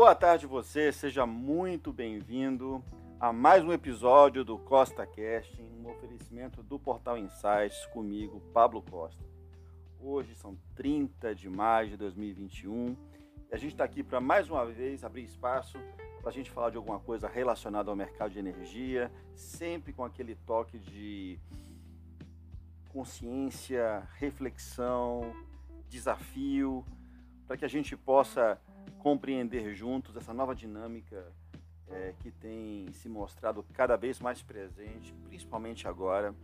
boa tarde você, seja muito bem-vindo a mais um episódio do Costa Casting, um oferecimento do Portal Insights comigo, Pablo Costa. Hoje são 30 de maio de 2021 e a gente está aqui para mais uma vez abrir espaço para a gente falar de alguma coisa relacionada ao mercado de energia, sempre com aquele toque de consciência, reflexão, desafio, para que a gente possa compreender juntos essa nova dinâmica é, que tem se mostrado cada vez mais presente, principalmente agora,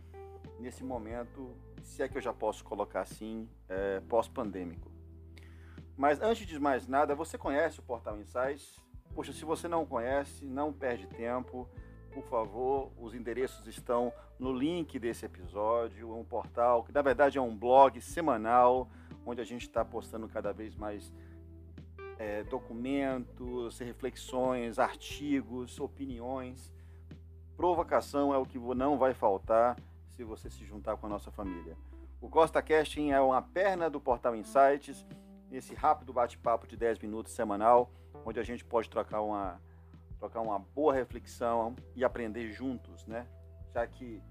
nesse momento, se é que eu já posso colocar assim, é, pós-pandêmico. Mas antes de mais nada, você conhece o Portal Insights? Poxa, se você não conhece, não perde tempo. Por favor, os endereços estão no link desse episódio. É um portal que, na verdade, é um blog semanal, onde a gente está postando cada vez mais é, documentos, reflexões, artigos, opiniões. Provocação é o que não vai faltar se você se juntar com a nossa família. O Costa Casting é uma perna do Portal Insights, esse rápido bate-papo de 10 minutos semanal, onde a gente pode trocar uma, trocar uma boa reflexão e aprender juntos, né? Já que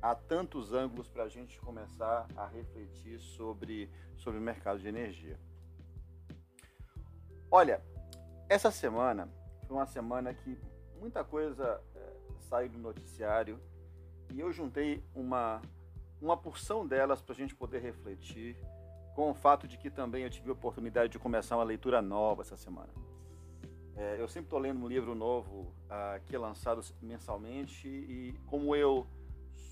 há tantos ângulos para a gente começar a refletir sobre, sobre o mercado de energia. Olha, essa semana foi uma semana que muita coisa é, saiu do noticiário e eu juntei uma, uma porção delas para a gente poder refletir, com o fato de que também eu tive a oportunidade de começar uma leitura nova essa semana. É, eu sempre estou lendo um livro novo uh, que é lançado mensalmente e como eu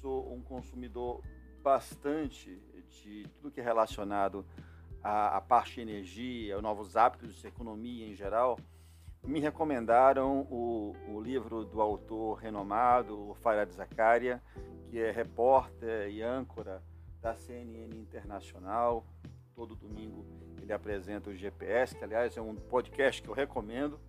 sou um consumidor bastante de tudo que é relacionado a, a parte de energia, novos hábitos economia em geral, me recomendaram o, o livro do autor renomado, Farad Zakaria, que é repórter e âncora da CNN Internacional. Todo domingo ele apresenta o GPS, que aliás é um podcast que eu recomendo.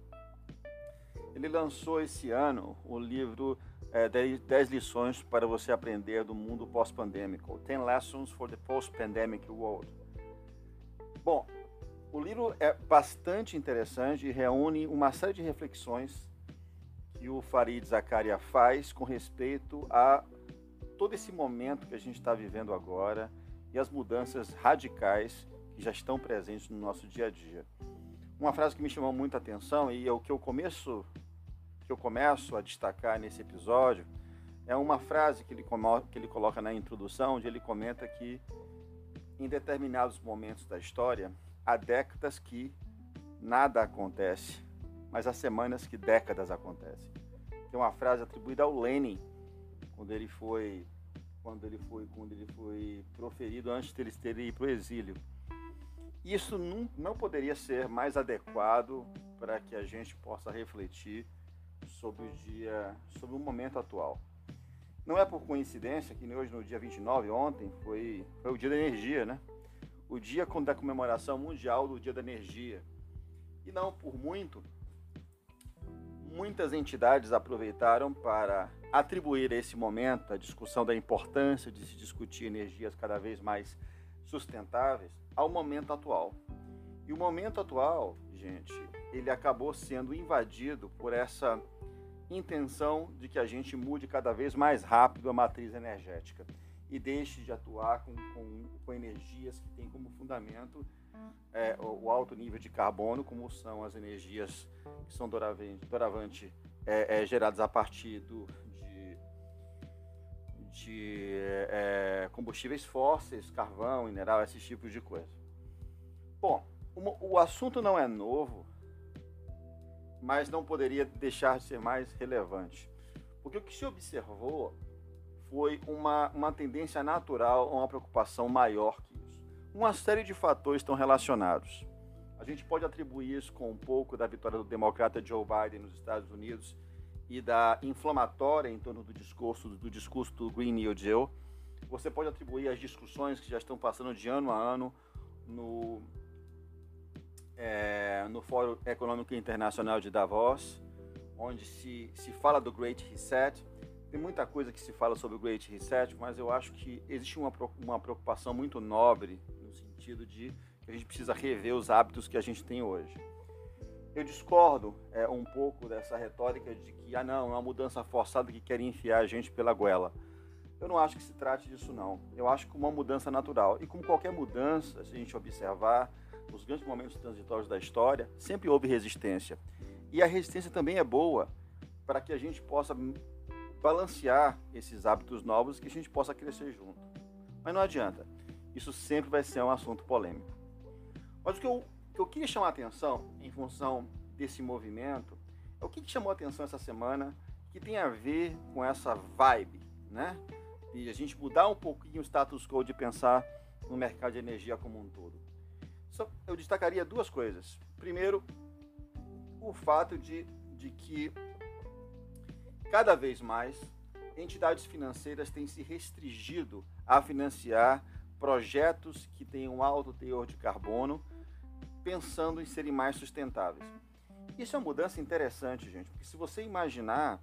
Ele lançou esse ano o livro é, 10 lições para você aprender do mundo pós-pandêmico, 10 Lessons for the Post-Pandemic World. Bom, o livro é bastante interessante e reúne uma série de reflexões que o Farid Zakaria faz com respeito a todo esse momento que a gente está vivendo agora e as mudanças radicais que já estão presentes no nosso dia a dia. Uma frase que me chamou muita atenção e é o que eu começo que eu começo a destacar nesse episódio é uma frase que ele, que ele coloca na introdução, onde ele comenta que em determinados momentos da história, há décadas que nada acontece, mas há semanas que décadas acontecem. Tem uma frase atribuída ao Lenin, quando ele foi quando ele foi quando ele foi proferido antes de eles terem ido para o exílio. Isso não, não poderia ser mais adequado para que a gente possa refletir sobre o dia, sobre o momento atual. Não é por coincidência que hoje, no dia 29, ontem, foi, foi o dia da energia, né? O dia da comemoração mundial do dia da energia. E não por muito, muitas entidades aproveitaram para atribuir a esse momento a discussão da importância de se discutir energias cada vez mais sustentáveis ao momento atual. E o momento atual, gente, ele acabou sendo invadido por essa intenção de que a gente mude cada vez mais rápido a matriz energética e deixe de atuar com, com, com energias que têm como fundamento é, o, o, alto nível de carbono, como são as energias que são doravante, doravante é, é, geradas a partir do, de, de é, combustíveis fósseis, carvão, mineral, esses tipos de coisa. Bom, o, o assunto não é novo, mas não poderia deixar de ser mais relevante. Porque o que se observou foi uma, uma tendência natural uma preocupação maior que isso. Uma série de fatores estão relacionados. A gente pode atribuir isso com um pouco da vitória do democrata Joe Biden nos Estados Unidos e da inflamatória em torno do discurso do discurso do Green New Deal. Você pode atribuir as discussões que já estão passando de ano a ano no é, no Fórum Econômico Internacional de Davos, onde se, se fala do Great Reset. Tem muita coisa que se fala sobre o Great Reset, mas eu acho que existe uma, uma preocupação muito nobre no sentido de que a gente precisa rever os hábitos que a gente tem hoje. Eu discordo é, um pouco dessa retórica de que, ah, não, é uma mudança forçada que quer enfiar a gente pela goela. Eu não acho que se trate disso, não. Eu acho que uma mudança natural. E como qualquer mudança, se a gente observar os grandes momentos transitórios da história, sempre houve resistência. E a resistência também é boa para que a gente possa balancear esses hábitos novos e que a gente possa crescer junto. Mas não adianta. Isso sempre vai ser um assunto polêmico. Mas o que eu, que eu queria chamar a atenção em função desse movimento é o que, que chamou a atenção essa semana que tem a ver com essa vibe, né? E a gente mudar um pouquinho o status quo de pensar no mercado de energia como um todo. Só, eu destacaria duas coisas. Primeiro, o fato de, de que cada vez mais entidades financeiras têm se restringido a financiar projetos que tenham alto teor de carbono, pensando em serem mais sustentáveis. Isso é uma mudança interessante, gente, porque se você imaginar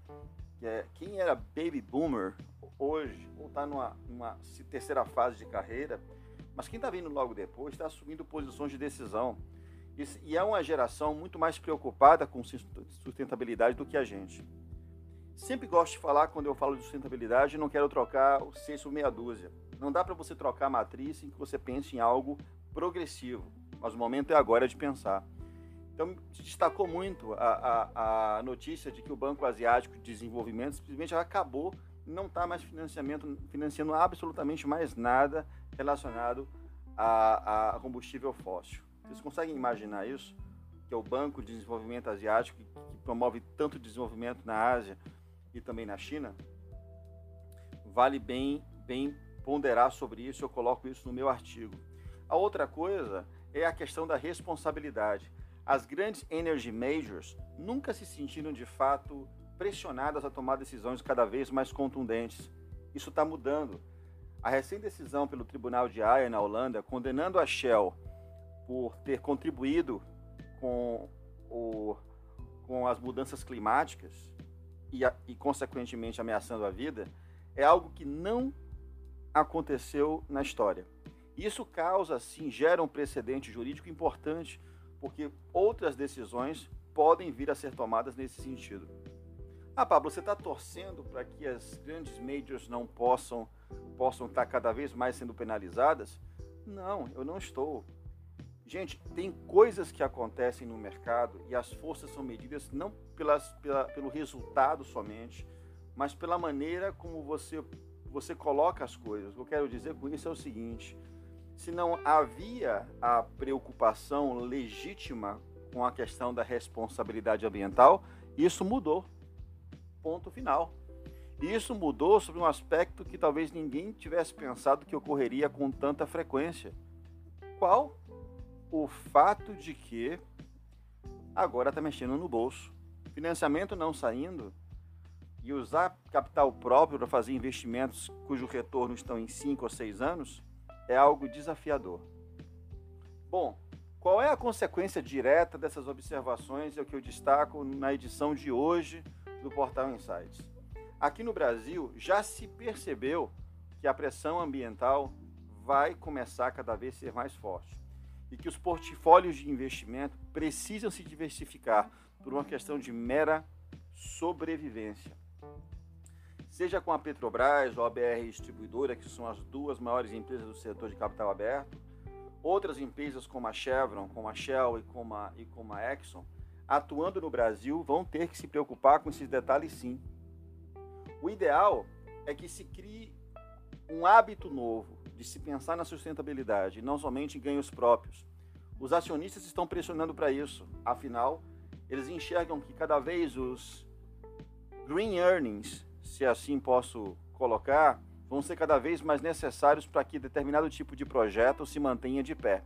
que é, quem era baby boomer hoje, ou está numa, numa terceira fase de carreira, mas quem está vindo logo depois está assumindo posições de decisão. E é uma geração muito mais preocupada com sustentabilidade do que a gente. Sempre gosto de falar, quando eu falo de sustentabilidade, não quero trocar o seis por meia dúzia. Não dá para você trocar a matriz em que você pense em algo progressivo, mas o momento é agora de pensar. Então, destacou muito a, a, a notícia de que o Banco Asiático de Desenvolvimento simplesmente acabou, não está mais financiamento, financiando absolutamente mais nada relacionado a, a combustível fóssil. Vocês conseguem imaginar isso? Que é o Banco de Desenvolvimento Asiático, que, que promove tanto desenvolvimento na Ásia e também na China, vale bem, bem ponderar sobre isso, eu coloco isso no meu artigo. A outra coisa é a questão da responsabilidade. As grandes energy majors nunca se sentiram de fato pressionadas a tomar decisões cada vez mais contundentes. Isso está mudando. A recente decisão pelo Tribunal de Haia na Holanda, condenando a Shell por ter contribuído com, o, com as mudanças climáticas e, a, e, consequentemente, ameaçando a vida, é algo que não aconteceu na história. Isso causa, sim, gera um precedente jurídico importante, porque outras decisões podem vir a ser tomadas nesse sentido. Ah, Pablo, você está torcendo para que as grandes majors não possam possam estar cada vez mais sendo penalizadas? Não, eu não estou. Gente, tem coisas que acontecem no mercado e as forças são medidas não pelas, pela, pelo resultado somente, mas pela maneira como você, você coloca as coisas. O que eu quero dizer com isso é o seguinte: se não havia a preocupação legítima com a questão da responsabilidade ambiental, isso mudou. Ponto final. Isso mudou sobre um aspecto que talvez ninguém tivesse pensado que ocorreria com tanta frequência. Qual? O fato de que agora está mexendo no bolso. Financiamento não saindo e usar capital próprio para fazer investimentos cujo retorno estão em 5 ou 6 anos é algo desafiador. Bom, qual é a consequência direta dessas observações? É o que eu destaco na edição de hoje do Portal Insights. Aqui no Brasil já se percebeu que a pressão ambiental vai começar a cada vez ser mais forte e que os portfólios de investimento precisam se diversificar por uma questão de mera sobrevivência. Seja com a Petrobras ou a BR Distribuidora, que são as duas maiores empresas do setor de capital aberto, outras empresas como a Chevron, como a Shell e como a, e como a Exxon, atuando no Brasil, vão ter que se preocupar com esses detalhes sim. O ideal é que se crie um hábito novo de se pensar na sustentabilidade, não somente em ganhos próprios. Os acionistas estão pressionando para isso, afinal, eles enxergam que cada vez os green earnings, se assim posso colocar, vão ser cada vez mais necessários para que determinado tipo de projeto se mantenha de pé.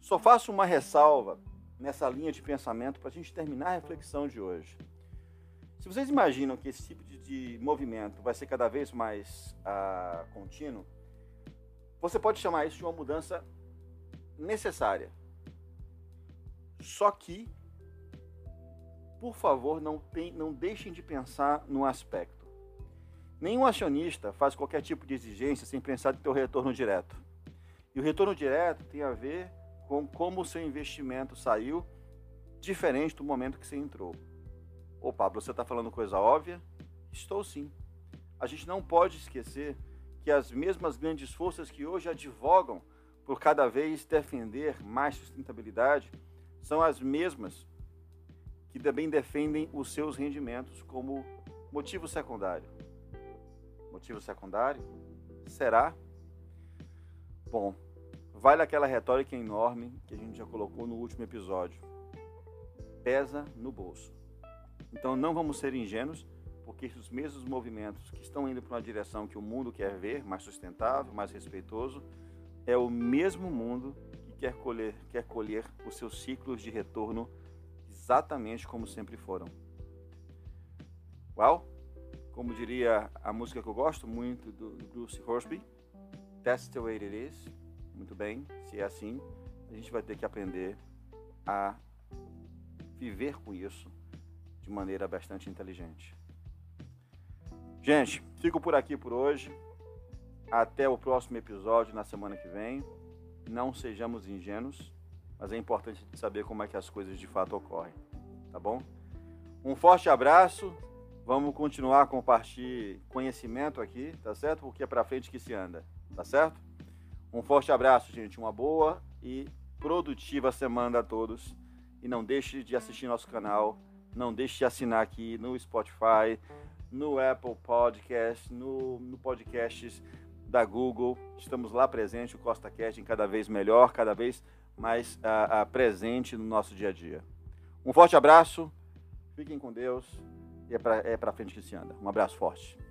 Só faço uma ressalva nessa linha de pensamento para a gente terminar a reflexão de hoje. Se vocês imaginam que esse tipo de, de movimento vai ser cada vez mais uh, contínuo, você pode chamar isso de uma mudança necessária. Só que, por favor, não, tem, não deixem de pensar no aspecto. Nenhum acionista faz qualquer tipo de exigência sem pensar no seu retorno direto. E o retorno direto tem a ver com como o seu investimento saiu diferente do momento que você entrou. Ô Pablo, você está falando coisa óbvia? Estou sim. A gente não pode esquecer que as mesmas grandes forças que hoje advogam por cada vez defender mais sustentabilidade são as mesmas que também defendem os seus rendimentos como motivo secundário. Motivo secundário? Será? Bom, vale aquela retórica enorme que a gente já colocou no último episódio. Pesa no bolso. Então não vamos ser ingênuos, porque os mesmos movimentos que estão indo para uma direção que o mundo quer ver, mais sustentável, mais respeitoso, é o mesmo mundo que quer colher, quer colher os seus ciclos de retorno exatamente como sempre foram. Well, como diria a música que eu gosto muito do Bruce Horsby, That's the way it is. Muito bem, se é assim, a gente vai ter que aprender a viver com isso de maneira bastante inteligente. Gente, fico por aqui por hoje. Até o próximo episódio na semana que vem. Não sejamos ingênuos, mas é importante saber como é que as coisas de fato ocorrem, tá bom? Um forte abraço. Vamos continuar a compartilhar conhecimento aqui, tá certo? Porque é para frente que se anda, tá certo? Um forte abraço, gente. Uma boa e produtiva semana a todos. E não deixe de assistir nosso canal. Não deixe de assinar aqui no Spotify, no Apple Podcast, no, no podcasts da Google. Estamos lá presente, o Costa Cast, cada vez melhor, cada vez mais uh, uh, presente no nosso dia a dia. Um forte abraço, fiquem com Deus e é para é frente que se anda. Um abraço forte.